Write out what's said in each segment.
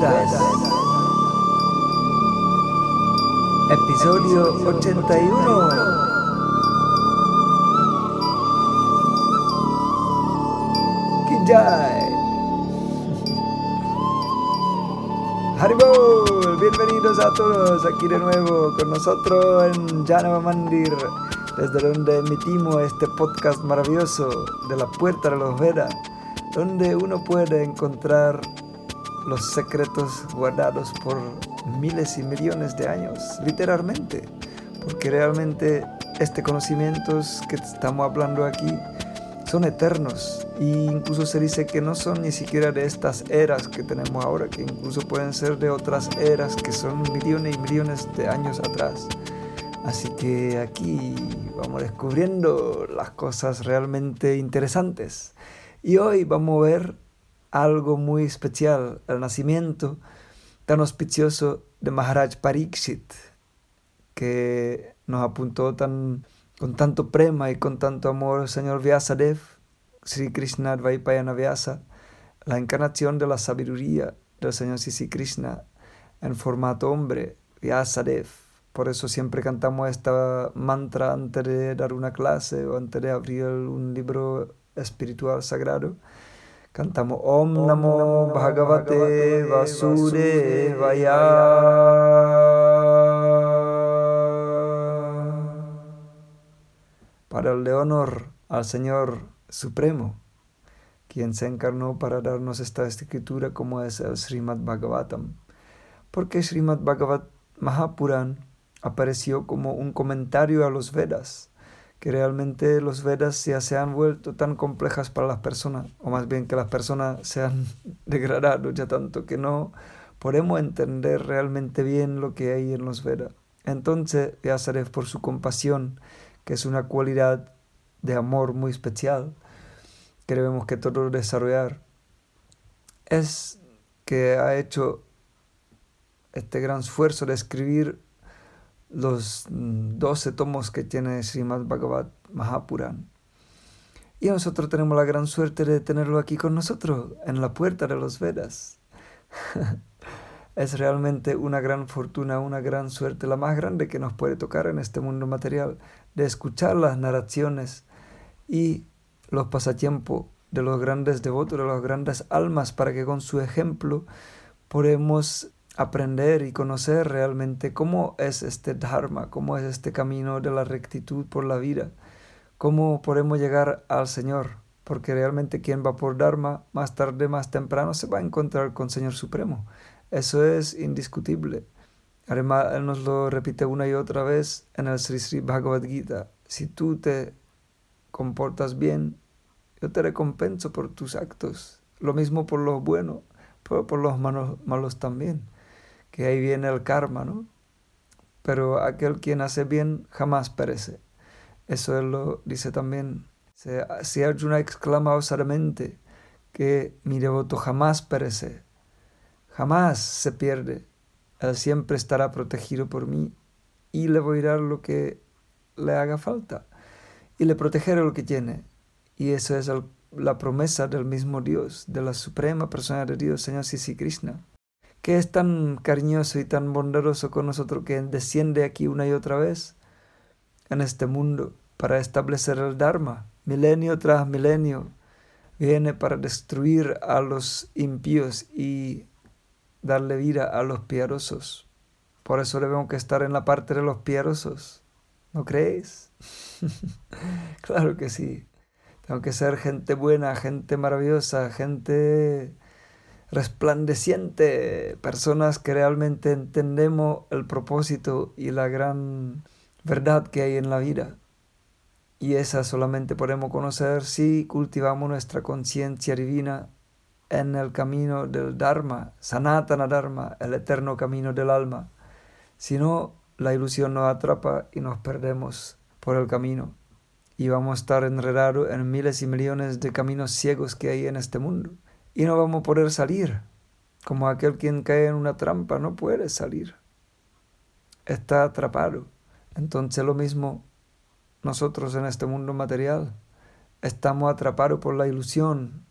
Vedas. Episodio 81. Kijai. Haribol, bienvenidos a todos aquí de nuevo con nosotros en Janava Mandir, desde donde emitimos este podcast maravilloso de la puerta de los Vedas donde uno puede encontrar los secretos guardados por miles y millones de años, literalmente, porque realmente este conocimientos que estamos hablando aquí son eternos e incluso se dice que no son ni siquiera de estas eras que tenemos ahora, que incluso pueden ser de otras eras que son millones y millones de años atrás. Así que aquí vamos descubriendo las cosas realmente interesantes. Y hoy vamos a ver algo muy especial, el nacimiento tan auspicioso de Maharaj Pariksit, que nos apuntó tan, con tanto prema y con tanto amor el señor Vyasadev, Sri Krishna Dvaipayana Vyasa, la encarnación de la sabiduría del señor Sisi Krishna en formato hombre, Vyasadev. Por eso siempre cantamos esta mantra antes de dar una clase o antes de abrir un libro espiritual sagrado. Cantamos Om Namo Bhagavate Vasudevaya. Para el honor al Señor Supremo, quien se encarnó para darnos esta escritura como es el Srimad Bhagavatam. Porque Srimad Bhagavat Mahapuran apareció como un comentario a los Vedas que realmente los Vedas ya se han vuelto tan complejas para las personas, o más bien que las personas se han degradado ya tanto que no podemos entender realmente bien lo que hay en los Vedas. Entonces, Vyasadev, por su compasión, que es una cualidad de amor muy especial, que debemos que todos desarrollar, es que ha hecho este gran esfuerzo de escribir los 12 tomos que tiene Srimad Bhagavat Mahapuran. Y nosotros tenemos la gran suerte de tenerlo aquí con nosotros, en la puerta de los Vedas. es realmente una gran fortuna, una gran suerte, la más grande que nos puede tocar en este mundo material, de escuchar las narraciones y los pasatiempos de los grandes devotos, de las grandes almas, para que con su ejemplo podemos aprender y conocer realmente cómo es este Dharma, cómo es este camino de la rectitud por la vida, cómo podemos llegar al Señor, porque realmente quien va por Dharma, más tarde, más temprano, se va a encontrar con Señor Supremo. Eso es indiscutible. Además, Él nos lo repite una y otra vez en el Sri Sri Bhagavad Gita. Si tú te comportas bien, yo te recompenso por tus actos. Lo mismo por los buenos, pero por los malos, malos también que ahí viene el karma, ¿no? Pero aquel quien hace bien jamás perece. Eso él lo dice también. Si Arjuna exclama osadamente que mi devoto jamás perece, jamás se pierde, él siempre estará protegido por mí y le voy a dar lo que le haga falta y le protegeré lo que tiene. Y eso es la promesa del mismo Dios, de la suprema persona de Dios, Señor Sisi Krishna que es tan cariñoso y tan bondadoso con nosotros que desciende aquí una y otra vez en este mundo para establecer el Dharma, milenio tras milenio, viene para destruir a los impíos y darle vida a los piadosos. Por eso debemos que estar en la parte de los piadosos. ¿No creéis? claro que sí. Tengo que ser gente buena, gente maravillosa, gente resplandeciente, personas que realmente entendemos el propósito y la gran verdad que hay en la vida. Y esa solamente podemos conocer si cultivamos nuestra conciencia divina en el camino del Dharma, Sanatana Dharma, el eterno camino del alma. Si no, la ilusión nos atrapa y nos perdemos por el camino. Y vamos a estar enredados en miles y millones de caminos ciegos que hay en este mundo y no vamos a poder salir. Como aquel quien cae en una trampa, no puede salir. Está atrapado. Entonces lo mismo nosotros en este mundo material. Estamos atrapados por la ilusión,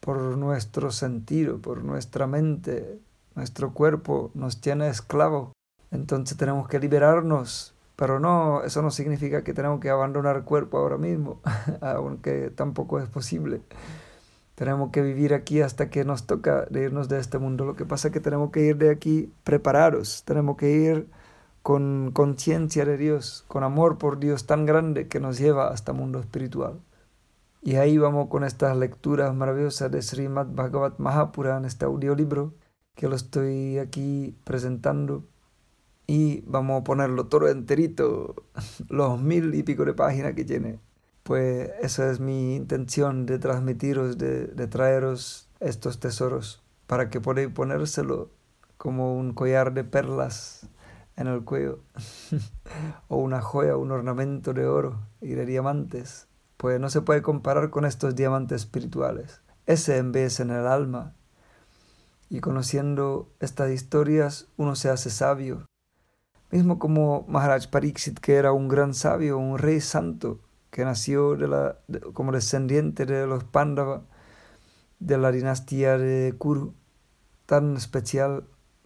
por nuestro sentido, por nuestra mente, nuestro cuerpo nos tiene esclavo. Entonces tenemos que liberarnos, pero no, eso no significa que tenemos que abandonar el cuerpo ahora mismo, aunque tampoco es posible. Tenemos que vivir aquí hasta que nos toca irnos de este mundo. Lo que pasa es que tenemos que ir de aquí preparados, tenemos que ir con conciencia de Dios, con amor por Dios tan grande que nos lleva hasta el mundo espiritual. Y ahí vamos con estas lecturas maravillosas de Srimad Bhagavat Mahapuran, este audiolibro, que lo estoy aquí presentando. Y vamos a ponerlo todo enterito, los mil y pico de páginas que tiene. Pues esa es mi intención de transmitiros, de, traeros estos tesoros, para que podáis ponérselo como un collar de perlas en el cuello, o una joya, un ornamento de oro y de diamantes, pues no se puede comparar con estos diamantes espirituales. Ese vez en el alma. Y conociendo estas historias uno se hace sabio. Mismo como Maharaj Pariksit, que era un gran sabio, un rey santo, que nació de la, como descendiente de los Pandava, de la dinastía de Kuru, tan especial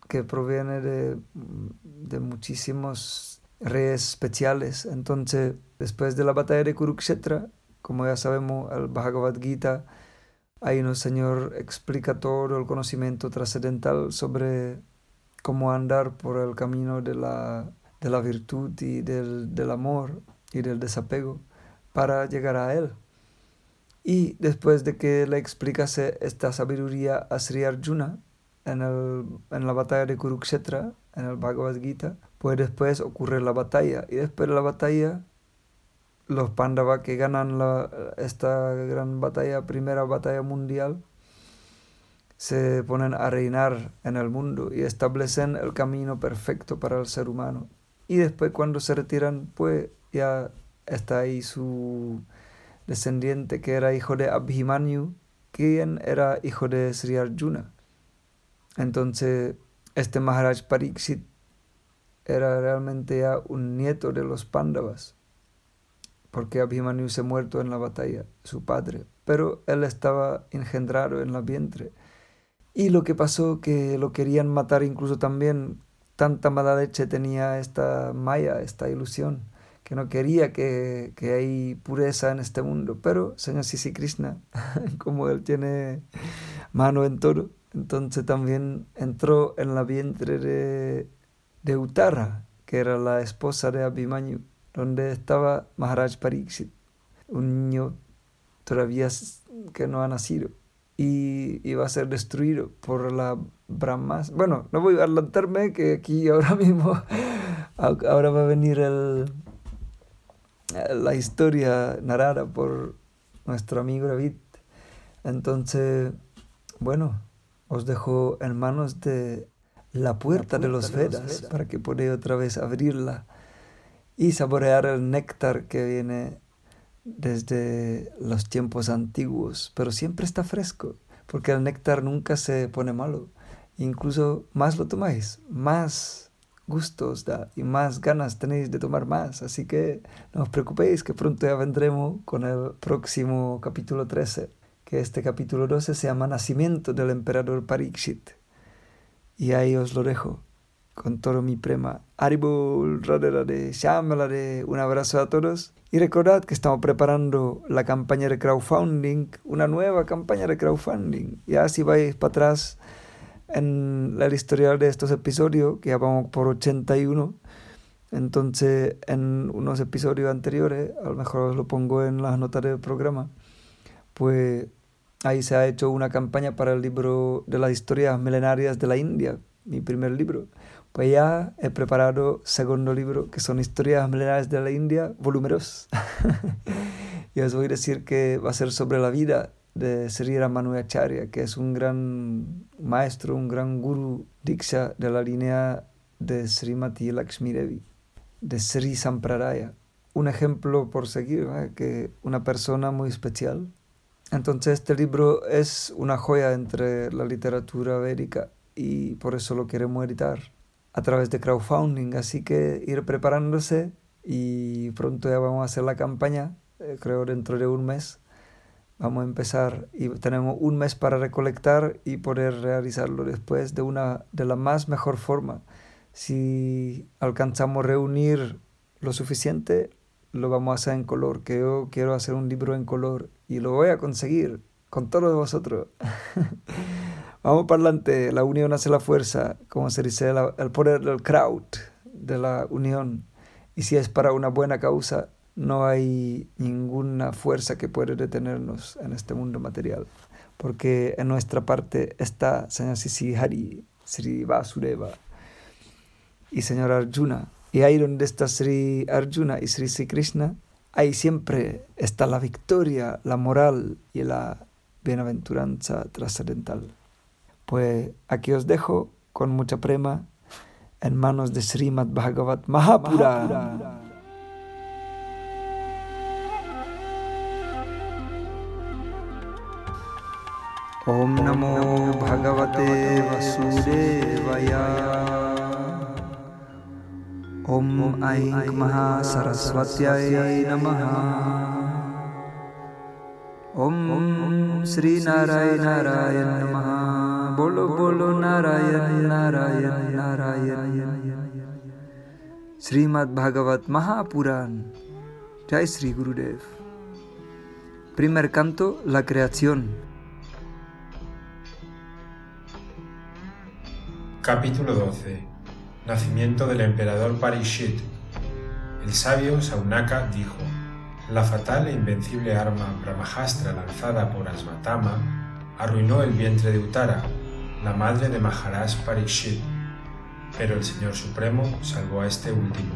que proviene de, de muchísimos reyes especiales. Entonces, después de la batalla de Kurukshetra, como ya sabemos, el Bhagavad Gita, ahí el Señor explica todo el conocimiento trascendental sobre cómo andar por el camino de la, de la virtud y del, del amor y del desapego para llegar a Él. Y después de que le explicase esta sabiduría a Sri Arjuna, en, el, en la batalla de Kurukshetra, en el Bhagavad Gita, pues después ocurre la batalla. Y después de la batalla, los Pandavas que ganan la, esta gran batalla, primera batalla mundial, se ponen a reinar en el mundo y establecen el camino perfecto para el ser humano. Y después cuando se retiran, pues ya está ahí su descendiente que era hijo de Abhimanyu, quien era hijo de Sri Arjuna. Entonces, este Maharaj Pariksit era realmente ya un nieto de los Pándavas, porque Abhimanyu se muerto en la batalla, su padre, pero él estaba engendrado en la vientre. Y lo que pasó que lo querían matar incluso también, tanta mala leche tenía esta maya, esta ilusión, que no quería que, que hay pureza en este mundo, pero Señor Sisi Krishna, como él tiene mano en todo, entonces también entró en la vientre de, de Uttara, que era la esposa de Abhimanyu, donde estaba Maharaj Pariksit, un niño todavía que no ha nacido y iba a ser destruido por la Brahmas. Bueno, no voy a adelantarme que aquí ahora mismo, ahora va a venir el, la historia narrada por nuestro amigo David. Entonces, bueno, os dejo en manos de la puerta, de, los, Vedas, para que podáis otra vez abrirla y saborear el néctar que viene desde los tiempos antiguos, pero siempre está fresco, porque el néctar nunca se pone malo. Incluso más lo tomáis, más gusto os da y más ganas tenéis de tomar más. Así que no os preocupéis que pronto ya vendremos con el próximo capítulo 13 que este capítulo 12 se llama Nacimiento del emperador Parikshit. Y ahí os lo dejo con todo mi prema. Aribul, Radhe Shamalare, un abrazo a todos. Y recordad que estamos preparando la campaña de crowdfunding, una nueva campaña de crowdfunding. Ya si vais para atrás en el historial de estos episodios, que ya vamos por 81, entonces en unos episodios anteriores, a lo mejor os lo pongo en las notas del programa, pues Ahí se ha hecho una campaña para el libro de las historias milenarias de la India, mi primer libro. Pues ya he preparado segundo libro, que son historias milenarias de la India, volumeros. y os voy a decir que va a ser sobre la vida de Sri Ramanujacharya, que es un gran maestro, un gran guru diksha de la línea de Srimati Lakshmi Devi, de Sri Sampradaya. Un ejemplo por seguir, que una persona muy especial entonces este libro es una joya entre la literatura védica y por eso lo queremos editar a través de crowdfunding. Así que ir preparándose y pronto ya vamos a hacer la campaña, eh, creo dentro de un mes, Vamos a empezar y tenemos un mes para recolectar y poder realizarlo después de una de la más mejor forma. Si alcanzamos reunir lo suficiente, lo vamos a hacer en color, que yo quiero hacer un libro en color y lo voy a conseguir con todos vosotros. vamos para adelante, la unión hace la fuerza, como se dice, el poder del crowd, de la unión. Y si es para una buena causa, no hay ninguna fuerza que pueda detenernos en este mundo material. Porque en nuestra parte está Señor Sisi Hari, Sri Vasudeva y Señor Arjuna y ahí donde está Sri Arjuna y Sri Sri Krishna, ahí siempre está la victoria, la moral y la bienaventuranza trascendental. Pues aquí os dejo con mucha prema en manos de Srimad Bhagavat Mahapura. Om ॐ नमो भगवते वसुदेवया। ॐ ऐं महासरस्वत्यै नमः। ॐ सरस्वत्याय नमः। बोलो बोलो नारायण नारायण नारायण। श्रीमद्भगवत् महापुराण। जय श्री श्रीगुरुदेव प्रिमर् कन्तो लकर्यान् Capítulo 12 Nacimiento del emperador Parishit. El sabio Saunaka dijo, la fatal e invencible arma Brahmahastra lanzada por Asvatama arruinó el vientre de Uttara, la madre de Maharaj Parishit, pero el Señor Supremo salvó a este último.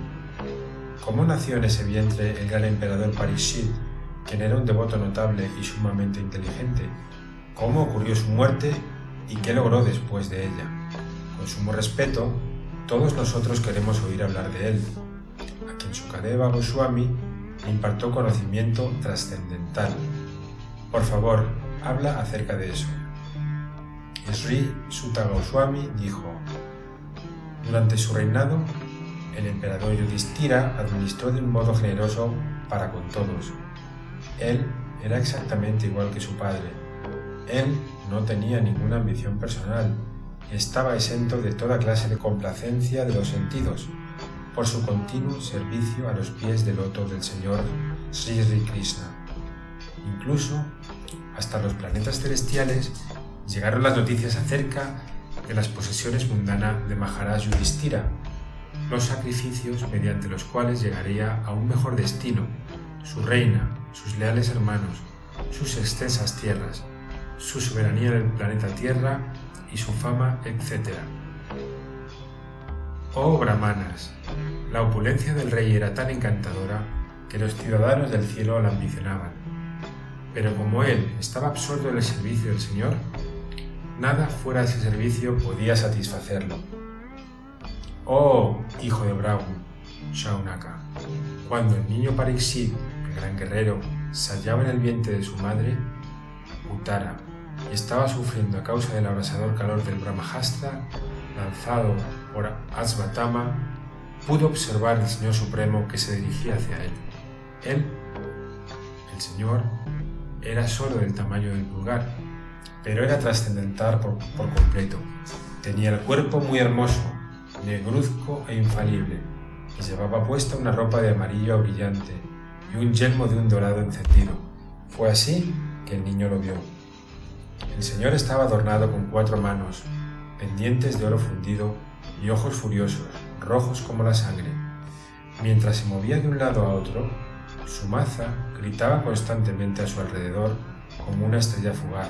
¿Cómo nació en ese vientre el gran emperador Parishit, quien era un devoto notable y sumamente inteligente? ¿Cómo ocurrió su muerte y qué logró después de ella? Con sumo respeto, todos nosotros queremos oír hablar de él, a quien Sukadeva Goswami le impartió conocimiento trascendental. Por favor, habla acerca de eso. Sri Sutta Goswami dijo, durante su reinado, el emperador Yudhishthira administró de un modo generoso para con todos. Él era exactamente igual que su padre. Él no tenía ninguna ambición personal estaba exento de toda clase de complacencia de los sentidos por su continuo servicio a los pies del loto del Señor Sri Krishna. Incluso hasta los planetas celestiales llegaron las noticias acerca de las posesiones mundanas de Maharaj Yudhishthira, los sacrificios mediante los cuales llegaría a un mejor destino, su reina, sus leales hermanos, sus extensas tierras, su soberanía en el planeta Tierra y su fama, etc. Oh brahmanas, la opulencia del rey era tan encantadora que los ciudadanos del cielo la ambicionaban. Pero como él estaba absorto en el servicio del Señor, nada fuera de ese servicio podía satisfacerlo. Oh, hijo de Brahma, Shaunaka, cuando el niño Pariksit, el gran guerrero, se hallaba en el vientre de su madre, Uttara, estaba sufriendo a causa del abrasador calor del Brahmahastra lanzado por Asvatama, pudo observar el Señor Supremo que se dirigía hacia él. Él, el Señor, era solo del tamaño del pulgar, pero era trascendental por, por completo. Tenía el cuerpo muy hermoso, negruzco e infalible, y llevaba puesta una ropa de amarillo brillante y un yelmo de un dorado encendido. Fue así que el niño lo vio. El Señor estaba adornado con cuatro manos, pendientes de oro fundido y ojos furiosos, rojos como la sangre. Mientras se movía de un lado a otro, su maza gritaba constantemente a su alrededor como una estrella fugaz.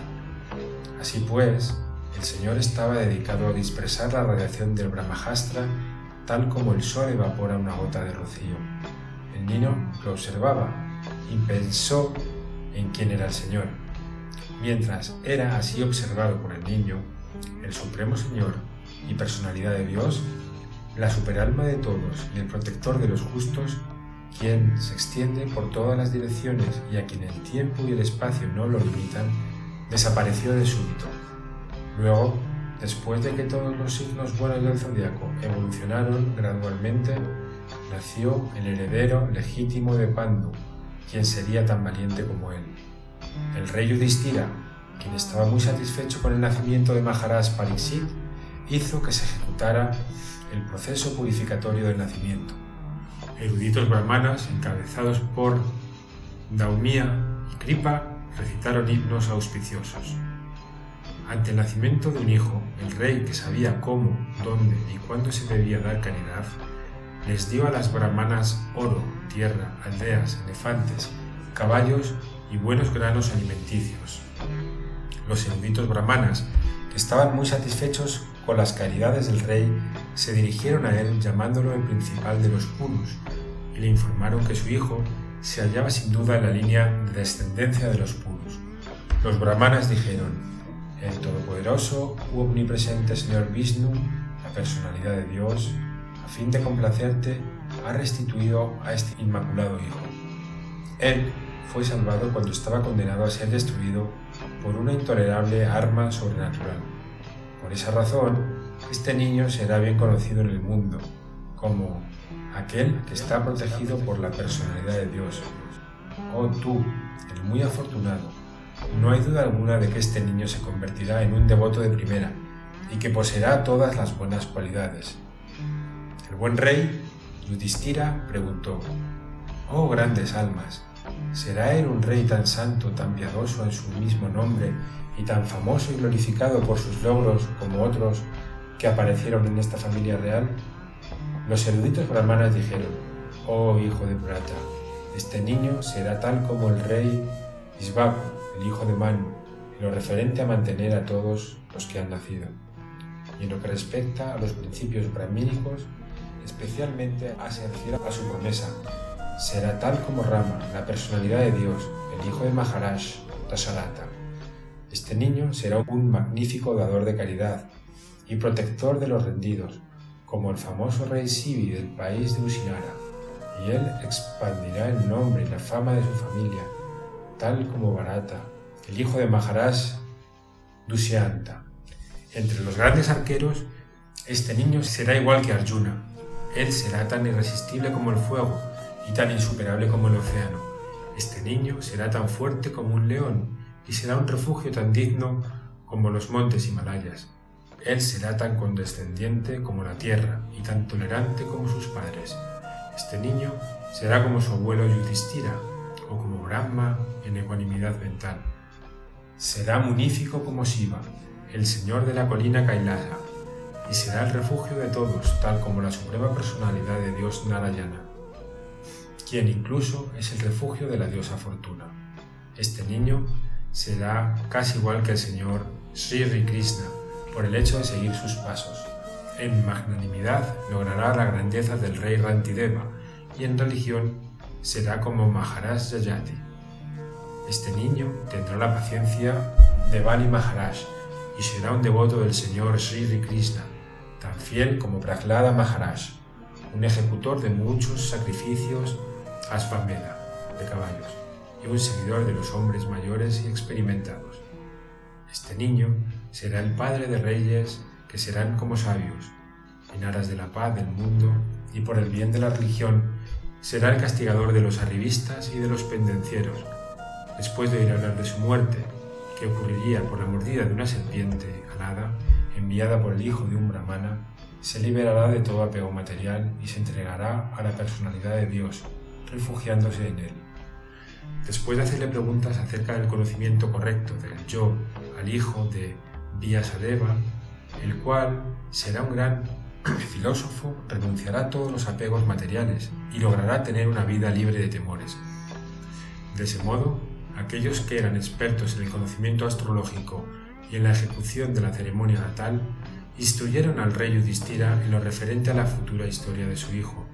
Así pues, el Señor estaba dedicado a dispersar la radiación del Brahmajastra tal como el sol evapora una gota de rocío. El niño lo observaba y pensó en quién era el Señor Mientras era así observado por el niño, el Supremo Señor y personalidad de Dios, la superalma de todos y el protector de los justos, quien se extiende por todas las direcciones y a quien el tiempo y el espacio no lo limitan, desapareció de súbito. Luego, después de que todos los signos buenos del zodiaco evolucionaron gradualmente, nació el heredero legítimo de Pandu, quien sería tan valiente como él. El rey Yudhishthira, quien estaba muy satisfecho con el nacimiento de Maharaj Pariksit, hizo que se ejecutara el proceso purificatorio del nacimiento. Eruditos brahmanas, encabezados por Daumia y Kripa, recitaron himnos auspiciosos. Ante el nacimiento de un hijo, el rey, que sabía cómo, dónde y cuándo se debía dar caridad, les dio a las brahmanas oro, tierra, aldeas, elefantes, caballos y buenos granos alimenticios. Los eruditos brahmanas, que estaban muy satisfechos con las caridades del rey, se dirigieron a él llamándolo el principal de los Purus y le informaron que su hijo se hallaba sin duda en la línea de descendencia de los Purus. Los brahmanas dijeron, el todopoderoso u omnipresente Señor Vishnu, la personalidad de Dios, a fin de complacerte, ha restituido a este inmaculado Hijo. Él fue salvado cuando estaba condenado a ser destruido por una intolerable arma sobrenatural. Por esa razón, este niño será bien conocido en el mundo como aquel que está protegido por la personalidad de Dios. Oh tú, el muy afortunado, no hay duda alguna de que este niño se convertirá en un devoto de primera y que poseerá todas las buenas cualidades. El buen rey, Yudhishthira, preguntó, Oh grandes almas, ¿será él un rey tan santo, tan piadoso en su mismo nombre y tan famoso y glorificado por sus logros como otros que aparecieron en esta familia real? Los eruditos brahmanas dijeron, Oh hijo de plata, este niño será tal como el rey Isbaku, el hijo de Manu, en lo referente a mantener a todos los que han nacido. Y en lo que respecta a los principios brahmínicos, especialmente a a su promesa, será tal como Rama, la personalidad de Dios, el hijo de Maharaj, Dasarata. Este niño será un magnífico dador de caridad y protector de los rendidos, como el famoso rey Sivi del país de Usinara, y él expandirá el nombre y la fama de su familia, tal como Barata, el hijo de Maharaj Dushyanta. Entre los grandes arqueros, este niño será igual que Arjuna. Él será tan irresistible como el fuego y tan insuperable como el océano. Este niño será tan fuerte como un león y será un refugio tan digno como los montes Himalayas. Él será tan condescendiente como la tierra y tan tolerante como sus padres. Este niño será como su abuelo Yudhishthira o como Brahma en ecuanimidad mental. Será munífico como Shiva, el señor de la colina Kailasa, y será el refugio de todos, tal como la suprema personalidad de Dios Narayana, incluso es el refugio de la diosa Fortuna. Este niño será casi igual que el señor Sri Krishna por el hecho de seguir sus pasos. En magnanimidad logrará la grandeza del rey Rantideva y en religión será como Maharaj Yayati. Este niño tendrá la paciencia de Bali Maharaj y será un devoto del señor Sri Krishna, tan fiel como Prahlada Maharaj, un ejecutor de muchos sacrificios Asvameda de caballos y un seguidor de los hombres mayores y experimentados. Este niño será el padre de reyes que serán como sabios, en aras de la paz del mundo y por el bien de la religión será el castigador de los arribistas y de los pendencieros. Después de oír hablar de su muerte, que ocurriría por la mordida de una serpiente alada enviada por el hijo de un brahmana, se liberará de todo apego material y se entregará a la personalidad de Dios, refugiándose en él. Después de hacerle preguntas acerca del conocimiento correcto del yo al hijo de Vyasadeva, el cual será un gran filósofo renunciará a todos los apegos materiales y logrará tener una vida libre de temores. De ese modo, aquellos que eran expertos en el conocimiento astrológico y en la ejecución de la ceremonia natal, instruyeron al rey Yudhishthira en lo referente a la futura historia de su hijo.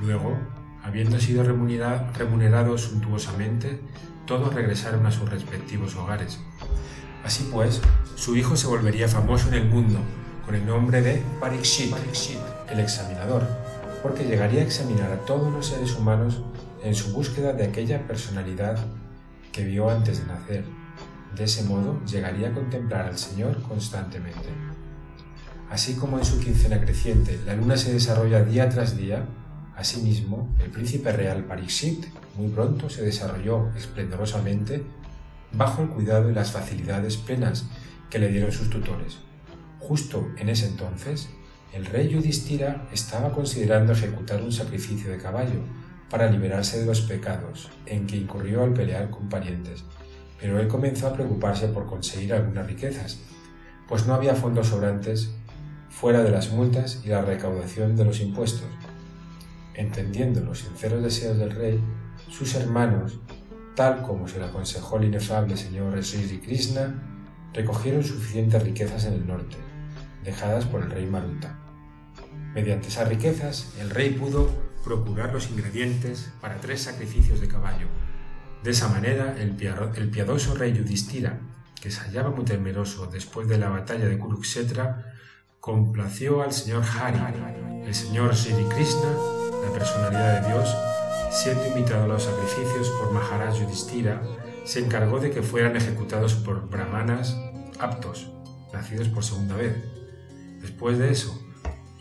Luego, habiendo sido remunerados suntuosamente, todos regresaron a sus respectivos hogares. Así pues, su hijo se volvería famoso en el mundo con el nombre de Parikshit, el examinador, porque llegaría a examinar a todos los seres humanos en su búsqueda de aquella personalidad que vio antes de nacer. De ese modo llegaría a contemplar al Señor constantemente. Así como en su quincena creciente la luna se desarrolla día tras día, asimismo el príncipe real Parikshit muy pronto se desarrolló esplendorosamente bajo el cuidado y las facilidades plenas que le dieron sus tutores. Justo en ese entonces, el rey Yudhishthira estaba considerando ejecutar un sacrificio de caballo para liberarse de los pecados en que incurrió al pelear con parientes, pero él comenzó a preocuparse por conseguir algunas riquezas, pues no había fondos sobrantes fuera de las multas y la recaudación de los impuestos. Entendiendo los sinceros deseos del rey, sus hermanos, tal como se le aconsejó el inefable señor Sri Krishna, recogieron suficientes riquezas en el norte, dejadas por el rey Maruta. Mediante esas riquezas, el rey pudo procurar los ingredientes para tres sacrificios de caballo. De esa manera, el, piadoso rey Yudhishthira, que se hallaba muy temeroso después de la batalla de Kurukshetra, complació al señor Hari, el señor Sri Krishna, personalidad de Dios, siendo invitado a los sacrificios por Maharaj Yudhishthira, se encargó de que fueran ejecutados por brahmanas aptos, nacidos por segunda vez. Después de eso,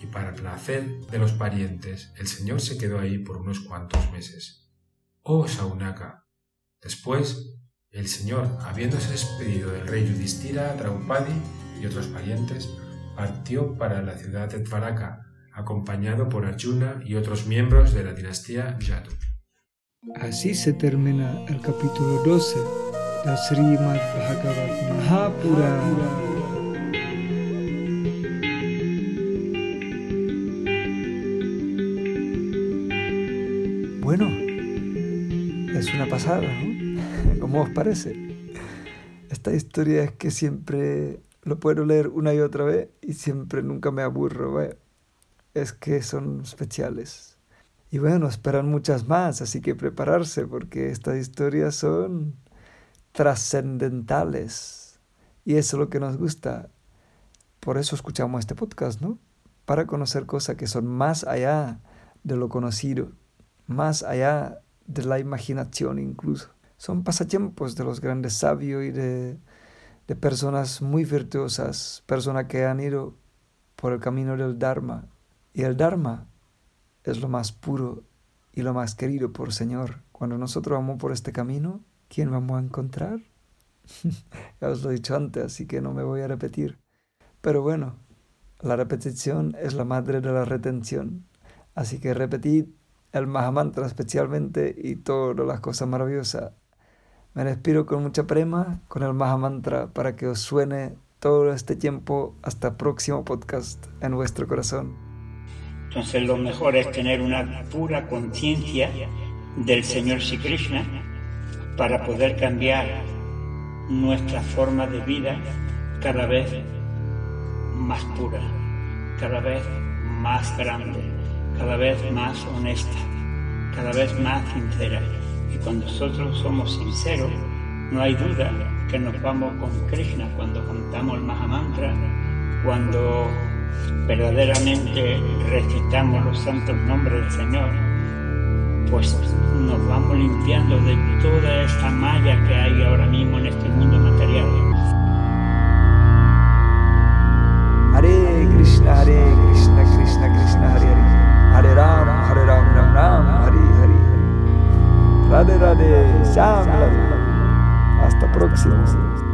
y para placer de los parientes, el señor se quedó ahí por unos cuantos meses. Oh Saunaka. Después, el señor, habiéndose despedido del rey Yudhishthira, Draupadi y otros parientes, partió para la ciudad de Dvaraka, acompañado por Arjuna y otros miembros de la dinastía Yadu. Así se termina el capítulo 12 de Srimad Bhagavad Mahapurana. Bueno, es una pasada, ¿no? ¿Cómo os parece? Esta historia es que siempre lo puedo leer una y otra vez y siempre nunca me aburro. Es que son especiales. Y bueno, esperan muchas más, así que prepararse porque estas historias son trascendentales. Y eso es lo que nos gusta. Por eso escuchamos este podcast, ¿no? Para conocer cosas que son más allá de lo conocido más allá de la imaginación incluso. Son pasatiempos de los grandes sabios y de, de personas muy virtuosas, personas que han ido por el camino del Dharma. Y el Dharma es lo más puro y lo más querido por Señor. Cuando nosotros vamos por este camino, ¿quién vamos a encontrar? ya os lo he dicho antes, así que no me voy a repetir. Pero bueno, la repetición es la madre de la retención. Así que repetid el Mahamantra especialmente y todas las cosas maravillosas. Me despido con mucha prema con el Mahamantra para que os suene todo este tiempo hasta próximo podcast en vuestro corazón. Entonces lo mejor es tener una pura conciencia del Señor Sri Krishna para poder cambiar nuestra forma de vida cada vez más pura, cada vez más grande cada vez más honesta, cada vez más sincera. Y cuando nosotros somos sinceros, no hay duda que nos vamos con Krishna cuando cantamos el Mahamantra, cuando verdaderamente recitamos los santos nombres del Señor, pues nos vamos limpiando de toda esta malla que hay ahora mismo en este mundo material. Hare Krishna, Hare Krishna, Krishna Krishna, Hare Hare, Hare Rama, Hare Rama, Ram Ram, Hare Hare, Radhe Radhe, Shyam Hasta próximo.